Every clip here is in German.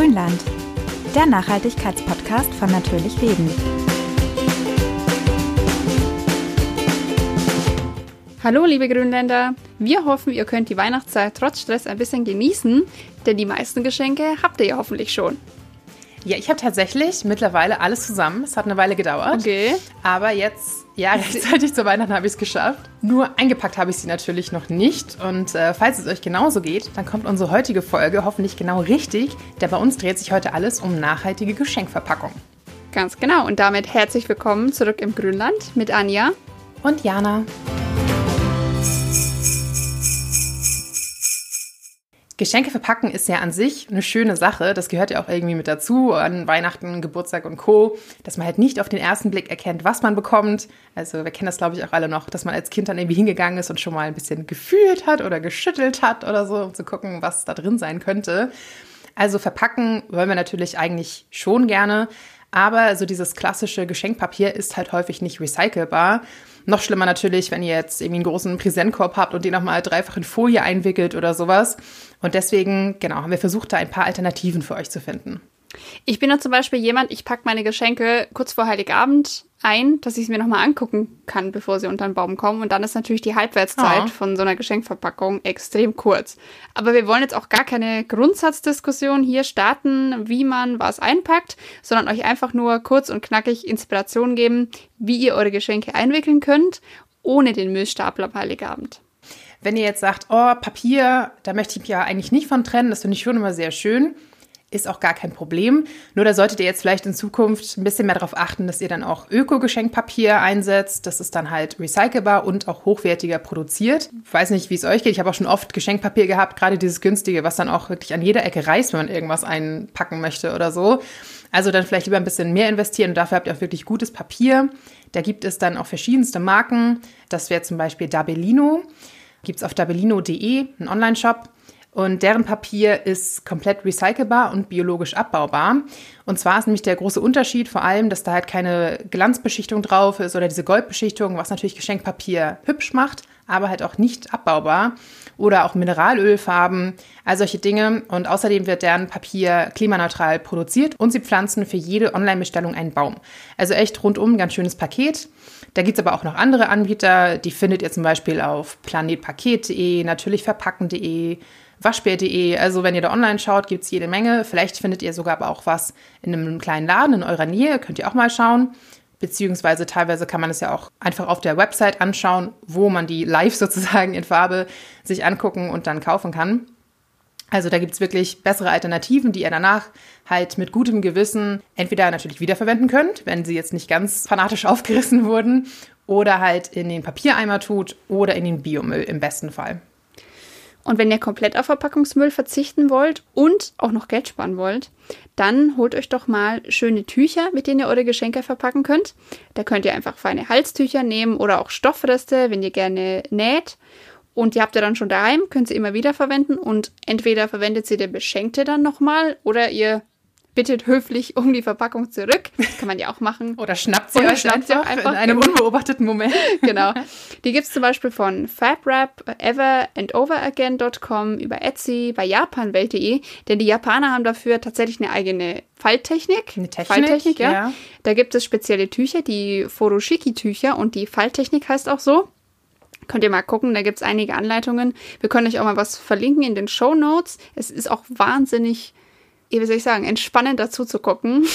Grünland, der Nachhaltigkeitspodcast von Natürlich Leben. Hallo liebe Grünländer, wir hoffen, ihr könnt die Weihnachtszeit trotz Stress ein bisschen genießen, denn die meisten Geschenke habt ihr ja hoffentlich schon. Ja, ich habe tatsächlich mittlerweile alles zusammen. Es hat eine Weile gedauert. Okay. Aber jetzt, ja, rechtzeitig zu Weihnachten habe ich es geschafft. Nur eingepackt habe ich sie natürlich noch nicht. Und äh, falls es euch genauso geht, dann kommt unsere heutige Folge hoffentlich genau richtig. Denn bei uns dreht sich heute alles um nachhaltige Geschenkverpackung. Ganz genau. Und damit herzlich willkommen zurück im Grünland mit Anja und Jana. Geschenke verpacken ist ja an sich eine schöne Sache. Das gehört ja auch irgendwie mit dazu an Weihnachten, Geburtstag und Co. Dass man halt nicht auf den ersten Blick erkennt, was man bekommt. Also wir kennen das, glaube ich, auch alle noch, dass man als Kind dann irgendwie hingegangen ist und schon mal ein bisschen gefühlt hat oder geschüttelt hat oder so, um zu gucken, was da drin sein könnte. Also verpacken wollen wir natürlich eigentlich schon gerne. Aber so dieses klassische Geschenkpapier ist halt häufig nicht recycelbar. Noch schlimmer natürlich, wenn ihr jetzt irgendwie einen großen Präsentkorb habt und den nochmal dreifach in Folie einwickelt oder sowas. Und deswegen, genau, haben wir versucht, da ein paar Alternativen für euch zu finden. Ich bin da zum Beispiel jemand, ich packe meine Geschenke kurz vor Heiligabend ein, dass ich es mir nochmal angucken kann, bevor sie unter den Baum kommen. Und dann ist natürlich die Halbwertszeit oh. von so einer Geschenkverpackung extrem kurz. Aber wir wollen jetzt auch gar keine Grundsatzdiskussion hier starten, wie man was einpackt, sondern euch einfach nur kurz und knackig Inspiration geben, wie ihr eure Geschenke einwickeln könnt, ohne den Müllstapel am Heiligabend. Wenn ihr jetzt sagt, oh, Papier, da möchte ich mich ja eigentlich nicht von trennen, das finde ich schon immer sehr schön, ist auch gar kein Problem. Nur da solltet ihr jetzt vielleicht in Zukunft ein bisschen mehr darauf achten, dass ihr dann auch Öko-Geschenkpapier einsetzt. Das ist dann halt recycelbar und auch hochwertiger produziert. Ich weiß nicht, wie es euch geht. Ich habe auch schon oft Geschenkpapier gehabt, gerade dieses günstige, was dann auch wirklich an jeder Ecke reißt, wenn man irgendwas einpacken möchte oder so. Also dann vielleicht lieber ein bisschen mehr investieren und dafür habt ihr auch wirklich gutes Papier. Da gibt es dann auch verschiedenste Marken. Das wäre zum Beispiel Dabellino. Gibt es auf dabellino.de, einen Online-Shop. Und deren Papier ist komplett recycelbar und biologisch abbaubar. Und zwar ist nämlich der große Unterschied vor allem, dass da halt keine Glanzbeschichtung drauf ist oder diese Goldbeschichtung, was natürlich Geschenkpapier hübsch macht, aber halt auch nicht abbaubar. Oder auch Mineralölfarben, all solche Dinge. Und außerdem wird deren Papier klimaneutral produziert und sie pflanzen für jede Online-Bestellung einen Baum. Also echt rundum ganz schönes Paket. Da gibt es aber auch noch andere Anbieter, die findet ihr zum Beispiel auf planetpaket.de, natürlich verpacken.de, waschbär.de. Also wenn ihr da online schaut, gibt es jede Menge. Vielleicht findet ihr sogar aber auch was in einem kleinen Laden in eurer Nähe. Könnt ihr auch mal schauen. Beziehungsweise teilweise kann man es ja auch einfach auf der Website anschauen, wo man die live sozusagen in Farbe sich angucken und dann kaufen kann. Also da gibt es wirklich bessere Alternativen, die ihr danach halt mit gutem Gewissen entweder natürlich wiederverwenden könnt, wenn sie jetzt nicht ganz fanatisch aufgerissen wurden, oder halt in den Papiereimer tut oder in den Biomüll im besten Fall. Und wenn ihr komplett auf Verpackungsmüll verzichten wollt und auch noch Geld sparen wollt, dann holt euch doch mal schöne Tücher, mit denen ihr eure Geschenke verpacken könnt. Da könnt ihr einfach feine Halstücher nehmen oder auch Stoffreste, wenn ihr gerne näht. Und die habt ihr dann schon daheim, könnt sie immer wieder verwenden und entweder verwendet sie der Beschenkte dann nochmal oder ihr bittet höflich um die Verpackung zurück. Das kann man ja auch machen. Oder schnappt sie Oder schnappt einfach, einfach in einem unbeobachteten Moment. genau. Die gibt es zum Beispiel von FabWrap, everandOveragain.com, über Etsy, bei japanwelt.de, denn die Japaner haben dafür tatsächlich eine eigene Falttechnik. Eine Technik, Falttechnik, ja. ja. Da gibt es spezielle Tücher, die Furoshiki-Tücher und die Falttechnik heißt auch so. Könnt ihr mal gucken, da gibt es einige Anleitungen. Wir können euch auch mal was verlinken in den Show Notes. Es ist auch wahnsinnig wie soll ich sagen, entspannend dazu zu gucken.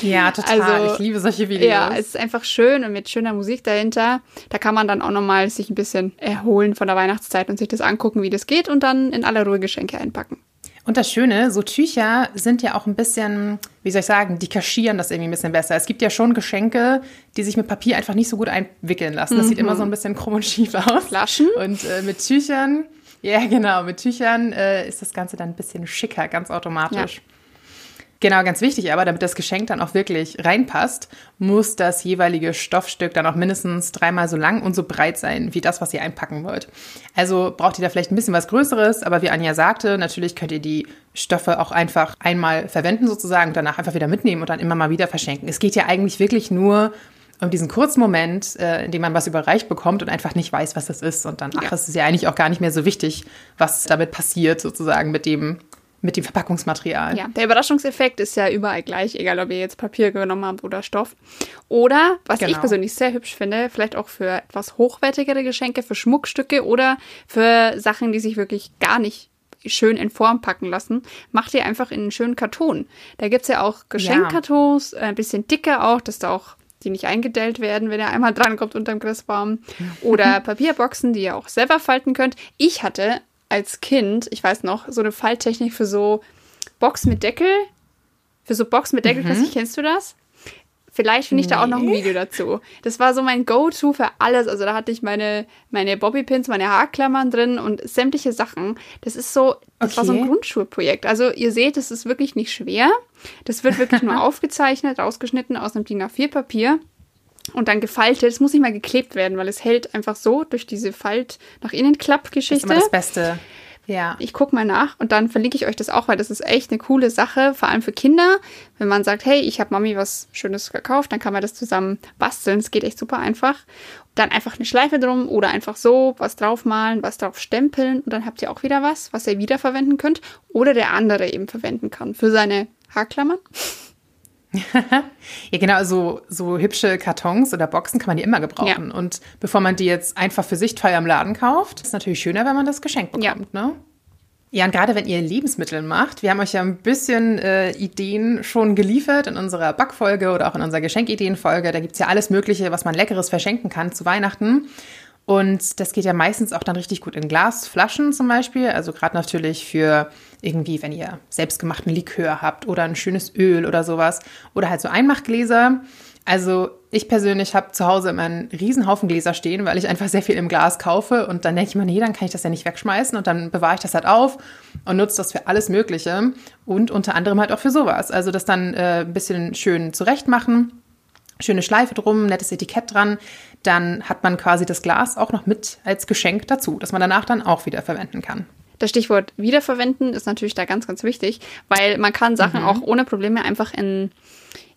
Ja, total. Also, ich liebe solche Videos. Ja, es ist einfach schön und mit schöner Musik dahinter. Da kann man dann auch nochmal sich ein bisschen erholen von der Weihnachtszeit und sich das angucken, wie das geht und dann in aller Ruhe Geschenke einpacken. Und das Schöne, so Tücher sind ja auch ein bisschen, wie soll ich sagen, die kaschieren das irgendwie ein bisschen besser. Es gibt ja schon Geschenke, die sich mit Papier einfach nicht so gut einwickeln lassen. Das mhm. sieht immer so ein bisschen krumm und schief aus. Flaschen. Und äh, mit Tüchern ja, genau. Mit Tüchern äh, ist das Ganze dann ein bisschen schicker, ganz automatisch. Ja. Genau, ganz wichtig, aber damit das Geschenk dann auch wirklich reinpasst, muss das jeweilige Stoffstück dann auch mindestens dreimal so lang und so breit sein, wie das, was ihr einpacken wollt. Also braucht ihr da vielleicht ein bisschen was Größeres, aber wie Anja sagte, natürlich könnt ihr die Stoffe auch einfach einmal verwenden sozusagen und danach einfach wieder mitnehmen und dann immer mal wieder verschenken. Es geht ja eigentlich wirklich nur um diesen kurzen Moment, äh, in dem man was überreicht bekommt und einfach nicht weiß, was das ist. Und dann, ach, es ist ja eigentlich auch gar nicht mehr so wichtig, was damit passiert, sozusagen mit dem mit dem Verpackungsmaterial. Ja, der Überraschungseffekt ist ja überall gleich, egal ob ihr jetzt Papier genommen habt oder Stoff. Oder, was ich Genau. persönlich sehr hübsch finde, vielleicht auch für etwas hochwertigere Geschenke, für Schmuckstücke oder für Sachen, die sich wirklich gar nicht schön in Form packen lassen, macht ihr einfach in einen schönen Karton. Da gibt's ja auch Geschenkkartons, äh, ein bisschen dicker auch, dass da auch die nicht eingedellt werden, wenn ihr einmal drankommt unterm Christbaum. Oder Papierboxen, die ihr auch selber falten könnt. Ich hatte als Kind, ich weiß noch, so eine Falttechnik für so Box mit Deckel. Für so Box mit Deckel, mhm. kennst du das? Vielleicht finde ich da auch noch ein Video dazu. Das war so mein Go-To für alles. Also da hatte ich meine, meine Bobbypins, meine Haarklammern drin und sämtliche Sachen. Das ist so, das war so ein Okay. Grundschulprojekt. Also ihr seht, es ist wirklich nicht schwer. Das wird wirklich nur aufgezeichnet, ausgeschnitten aus einem DIN A4-Papier und dann gefaltet. Es muss nicht mal geklebt werden, weil es hält einfach so durch diese Falt nach innen Das ist immer das Beste. Ja. Ich gucke mal nach und dann verlinke ich euch das auch, weil das ist echt eine coole Sache, vor allem für Kinder. Wenn man sagt, hey, ich habe Mami was Schönes gekauft, dann kann man das zusammen basteln. Es geht echt super einfach. Dann einfach eine Schleife drum oder einfach so was draufmalen, was drauf stempeln und dann habt ihr auch wieder was, was ihr wiederverwenden könnt oder der andere eben verwenden kann für seine Haarklammern. Ja, genau, so, so hübsche Kartons oder Boxen kann man die immer gebrauchen. Und bevor man die jetzt einfach für sich teuer im Laden kauft, ist natürlich schöner, wenn man das geschenkt bekommt, ne? Ja, und gerade wenn ihr Lebensmittel macht, wir haben euch ja ein bisschen äh, Ideen schon geliefert in unserer Backfolge oder auch in unserer Geschenkideenfolge. Da gibt's ja alles Mögliche, was man Leckeres verschenken kann zu Weihnachten. Und das geht ja meistens auch dann richtig gut in Glasflaschen zum Beispiel. Also gerade natürlich für irgendwie, wenn ihr selbstgemachten Likör habt oder ein schönes Öl oder sowas. Oder halt so Einmachgläser. Also ich persönlich habe zu Hause immer einen riesen Haufen Gläser stehen, weil ich einfach sehr viel im Glas kaufe. Und dann denke ich mir, nee, dann kann ich das ja nicht wegschmeißen. Und dann bewahre ich das halt auf und nutze das für alles Mögliche. Und unter anderem halt auch für sowas. Also das dann äh, ein bisschen schön zurecht machen schöne Schleife drum, nettes Etikett dran, dann hat man quasi das Glas auch noch mit als Geschenk dazu, das man danach dann auch wieder verwenden kann. Das Stichwort wiederverwenden ist natürlich da ganz, ganz wichtig, weil man kann Sachen auch ohne Probleme einfach in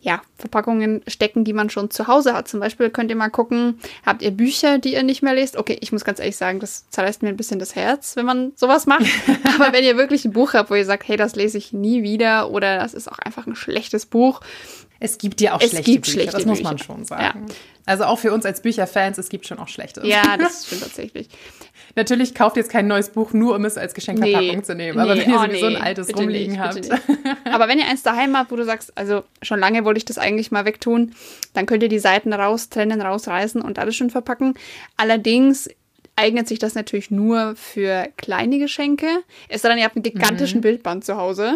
ja, Verpackungen stecken, die man schon zu Hause hat. Zum Beispiel könnt ihr mal gucken, habt ihr Bücher, die ihr nicht mehr lest? Okay, ich muss ganz ehrlich sagen, das zerreißt mir ein bisschen das Herz, wenn man sowas macht. Aber wenn ihr wirklich ein Buch habt, wo ihr sagt, hey, das lese ich nie wieder oder das ist auch einfach ein schlechtes Buch, Es gibt ja auch Es schlechte gibt Bücher, schlechte das muss man Bücher. schon sagen. Also auch für uns als Bücherfans, es gibt schon auch schlechte. ja, das stimmt tatsächlich. Natürlich kauft jetzt kein neues Buch, nur um es als Geschenkverpackung zu nehmen. Aber nee, wenn ihr oh, sowieso nee, ein altes rumliegen nicht, habt. Aber wenn ihr eins daheim habt, wo du sagst, also schon lange wollte ich das eigentlich mal wegtun, dann könnt ihr die Seiten raustrennen, rausreißen und alles schön verpacken. Allerdings eignet sich das natürlich nur für kleine Geschenke. Es sei denn, ihr habt einen gigantischen Bildband zu Hause.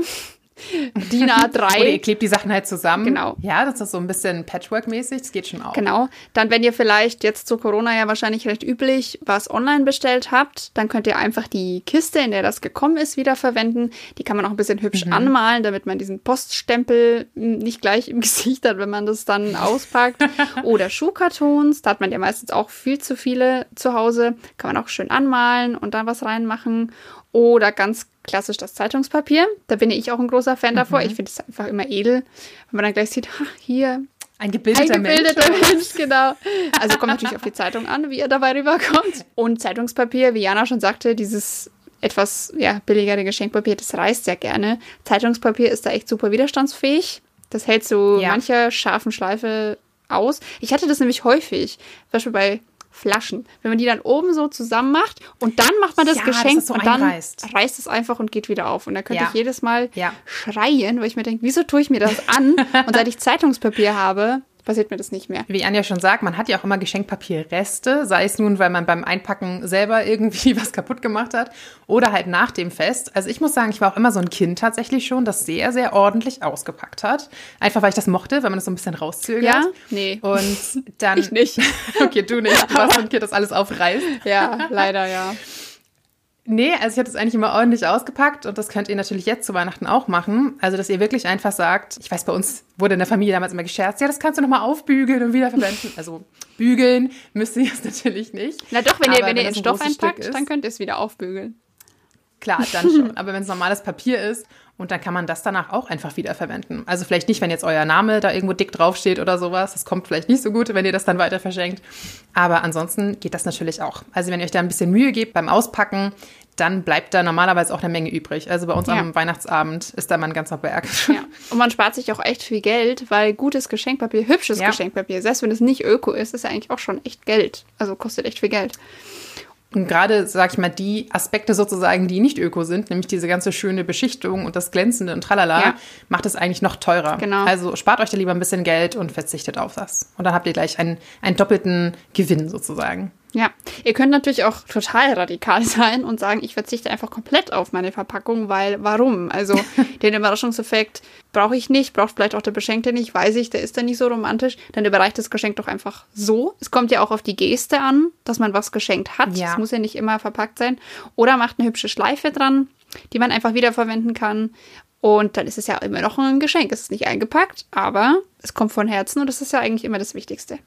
DIN Oder ihr A3. klebt die Sachen halt zusammen. Genau. Ja, das ist so ein bisschen Patchwork-mäßig, das geht schon auch. Genau. Dann, wenn ihr vielleicht jetzt zu Corona ja wahrscheinlich recht üblich was online bestellt habt, dann könnt ihr einfach die Kiste, in der das gekommen ist, wieder verwenden. Die kann man auch ein bisschen hübsch anmalen, damit man diesen Poststempel m, nicht gleich im Gesicht hat, wenn man das dann auspackt. Oder Schuhkartons, da hat man ja meistens auch viel zu viele zu Hause. Kann man auch schön anmalen und da was reinmachen. Oder ganz klassisch das Zeitungspapier. Da bin ich auch ein großer Fan davor. Ich finde es einfach immer edel, wenn man dann gleich sieht, ha, hier Ein gebildeter, Eingebildeter Mensch. Mensch, genau. Also kommt natürlich auf die Zeitung an, wie er dabei rüberkommt. Und Zeitungspapier, wie Jana schon sagte, dieses etwas ja, billigere Geschenkpapier, das reißt sehr gerne. Zeitungspapier ist da echt super widerstandsfähig. Das hält so Ja. mancher scharfen Schleife aus. Ich hatte das nämlich häufig, zum Beispiel bei Flaschen. Wenn man die dann oben so zusammen macht und dann macht man das Ja, Geschenk es so und dann einreißt. reißt es einfach und geht wieder auf. Und da könnte Ja. ich jedes Mal Ja. schreien, weil ich mir denke, wieso tue ich mir das an? und seit ich Zeitungspapier habe, passiert mir das nicht mehr. Wie Anja schon sagt, man hat ja auch immer Geschenkpapierreste, sei es nun, weil man beim Einpacken selber irgendwie was kaputt gemacht hat oder halt nach dem Fest. Also ich muss sagen, ich war auch immer so ein Kind tatsächlich schon, das sehr, sehr ordentlich ausgepackt hat. Einfach weil ich das mochte, weil man das so ein bisschen rauszögert. Ja? Nee. Und dann. Ich nicht. Okay, du nicht. Du warst so ein Kind, das alles aufreißt. Ja, leider ja. Nee, also ich habe das eigentlich immer ordentlich ausgepackt und das könnt ihr natürlich jetzt zu Weihnachten auch machen. Also, dass ihr wirklich einfach sagt, ich weiß, bei uns wurde in der Familie damals immer gescherzt, ja, das kannst du nochmal aufbügeln und wiederverwenden. Also, bügeln müsst ihr es natürlich nicht. Na doch, wenn ihr, wenn ihr in Stoff einpackt, dann könnt ihr es wieder aufbügeln. Klar, dann schon. Aber wenn es normales Papier ist und dann kann man das danach auch einfach wiederverwenden. Also vielleicht nicht, wenn jetzt euer Name da irgendwo dick draufsteht oder sowas. Das kommt vielleicht nicht so gut, wenn ihr das dann weiter verschenkt. Aber ansonsten geht das natürlich auch. Also wenn ihr euch da ein bisschen Mühe gebt beim Auspacken, dann bleibt da normalerweise auch eine Menge übrig. Also bei uns Ja. am Weihnachtsabend ist da mal ein ganzer Berg. Ja. Und man spart sich auch echt viel Geld, weil gutes Geschenkpapier, hübsches Ja. Geschenkpapier, selbst wenn es nicht öko ist, ist ja eigentlich auch schon echt Geld. Also kostet echt viel Geld. Und gerade, sag ich mal, die Aspekte sozusagen, die nicht öko sind, nämlich diese ganze schöne Beschichtung und das Glänzende und tralala, Ja. macht es eigentlich noch teurer. Genau. Also spart euch da lieber ein bisschen Geld und verzichtet auf das. Und dann habt ihr gleich einen, einen doppelten Gewinn sozusagen. Ja, ihr könnt natürlich auch total radikal sein und sagen, ich verzichte einfach komplett auf meine Verpackung, weil warum? Also den Überraschungseffekt brauche ich nicht, braucht vielleicht auch der Beschenkte nicht, weiß ich, der ist dann nicht so romantisch, dann überreicht das Geschenk doch einfach so. Es kommt ja auch auf die Geste an, dass man was geschenkt hat. Ja. Es muss ja nicht immer verpackt sein. Oder macht eine hübsche Schleife dran, die man einfach wiederverwenden kann. Und dann ist es ja immer noch ein Geschenk. Es ist nicht eingepackt, aber es kommt von Herzen und das ist ja eigentlich immer das Wichtigste.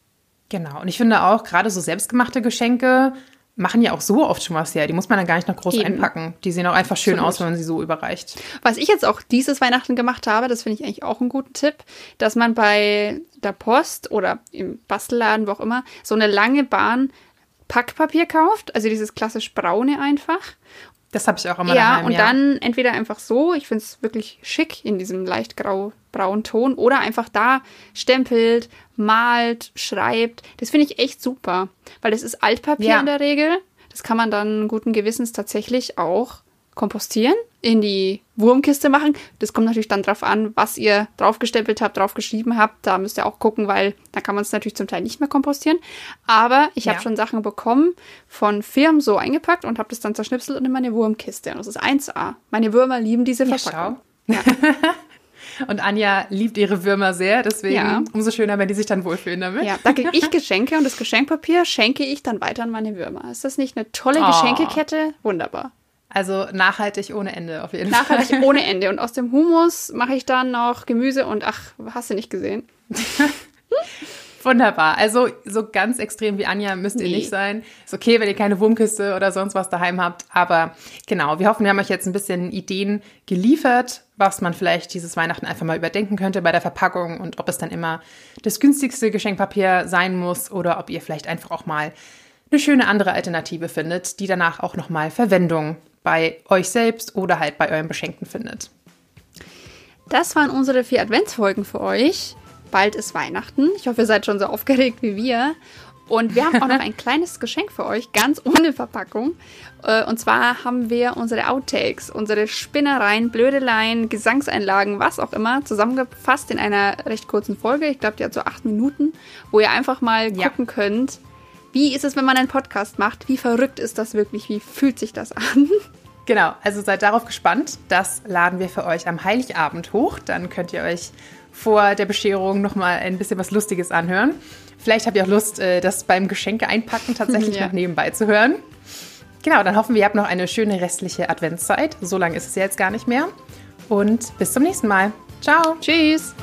Genau. Und ich finde auch, gerade so selbstgemachte Geschenke machen ja auch so oft schon was her. Die muss man dann gar nicht noch groß Eben. einpacken. Die sehen auch einfach schön Absolut. aus, wenn man sie so überreicht. Was ich jetzt auch dieses Weihnachten gemacht habe, das finde ich eigentlich auch einen guten Tipp, dass man bei der Post oder im Bastelladen, wo auch immer, so eine lange Bahn Packpapier kauft, also dieses klassisch braune einfach. Das habe ich auch immer ja, daheim, und dann entweder einfach so, ich finde es wirklich schick in diesem leicht grau-braunen Ton, oder einfach da stempelt, malt, schreibt. Das finde ich echt super, weil das ist Altpapier Ja. in der Regel. Das kann man dann guten Gewissens tatsächlich auch kompostieren, in die Wurmkiste machen. Das kommt natürlich dann drauf an, was ihr draufgestempelt habt, draufgeschrieben habt. Da müsst ihr auch gucken, weil da kann man es natürlich zum Teil nicht mehr kompostieren. Aber ich habe Ja. schon Sachen bekommen von Firmen so eingepackt und habe das dann zerschnipselt und in meine Wurmkiste. Und das ist 1A. Meine Würmer lieben diese Ja, Verpackung. Und Anja liebt ihre Würmer sehr, deswegen Ja. umso schöner, wenn die sich dann wohlfühlen damit. Ja, da kriege ich Geschenke und das Geschenkpapier schenke ich dann weiter an meine Würmer. Ist das nicht eine tolle Oh. Geschenkekette? Wunderbar. Also nachhaltig ohne Ende auf jeden Fall. Nachhaltig ohne Ende. Und aus dem Humus mache ich dann noch Gemüse und ach, hast du nicht gesehen? Wunderbar. Also so ganz extrem wie Anja müsst ihr Nee. nicht sein. Ist okay, wenn ihr keine Wurmkiste oder sonst was daheim habt. Aber genau, wir hoffen, wir haben euch jetzt ein bisschen Ideen geliefert, was man vielleicht dieses Weihnachten einfach mal überdenken könnte bei der Verpackung und ob es dann immer das günstigste Geschenkpapier sein muss oder ob ihr vielleicht einfach auch mal eine schöne andere Alternative findet, die danach auch nochmal Verwendung bei euch selbst oder halt bei eurem Beschenkten findet. Das waren unsere vier Adventsfolgen für euch. Bald ist Weihnachten. Ich hoffe, ihr seid schon so aufgeregt wie wir. Und wir haben auch noch ein kleines Geschenk für euch, ganz ohne Verpackung. Äh, Und zwar haben wir unsere Outtakes, unsere Spinnereien, Blödeleien, Gesangseinlagen, was auch immer, zusammengefasst in einer recht kurzen Folge. Ich glaube, die hat so acht Minuten, wo ihr einfach mal Ja. gucken könnt, wie ist es, wenn man einen Podcast macht? Wie verrückt ist das wirklich? Wie fühlt sich das an? Genau, also seid darauf gespannt. Das laden wir für euch am Heiligabend hoch. Dann könnt ihr euch vor der Bescherung nochmal ein bisschen was Lustiges anhören. Vielleicht habt ihr auch Lust, äh, das beim Geschenke einpacken tatsächlich Ja. noch nebenbei zu hören. Genau, dann hoffen wir, ihr habt noch eine schöne restliche Adventszeit. So lange ist es ja jetzt gar nicht mehr. Und bis zum nächsten Mal. Ciao. Tschüss!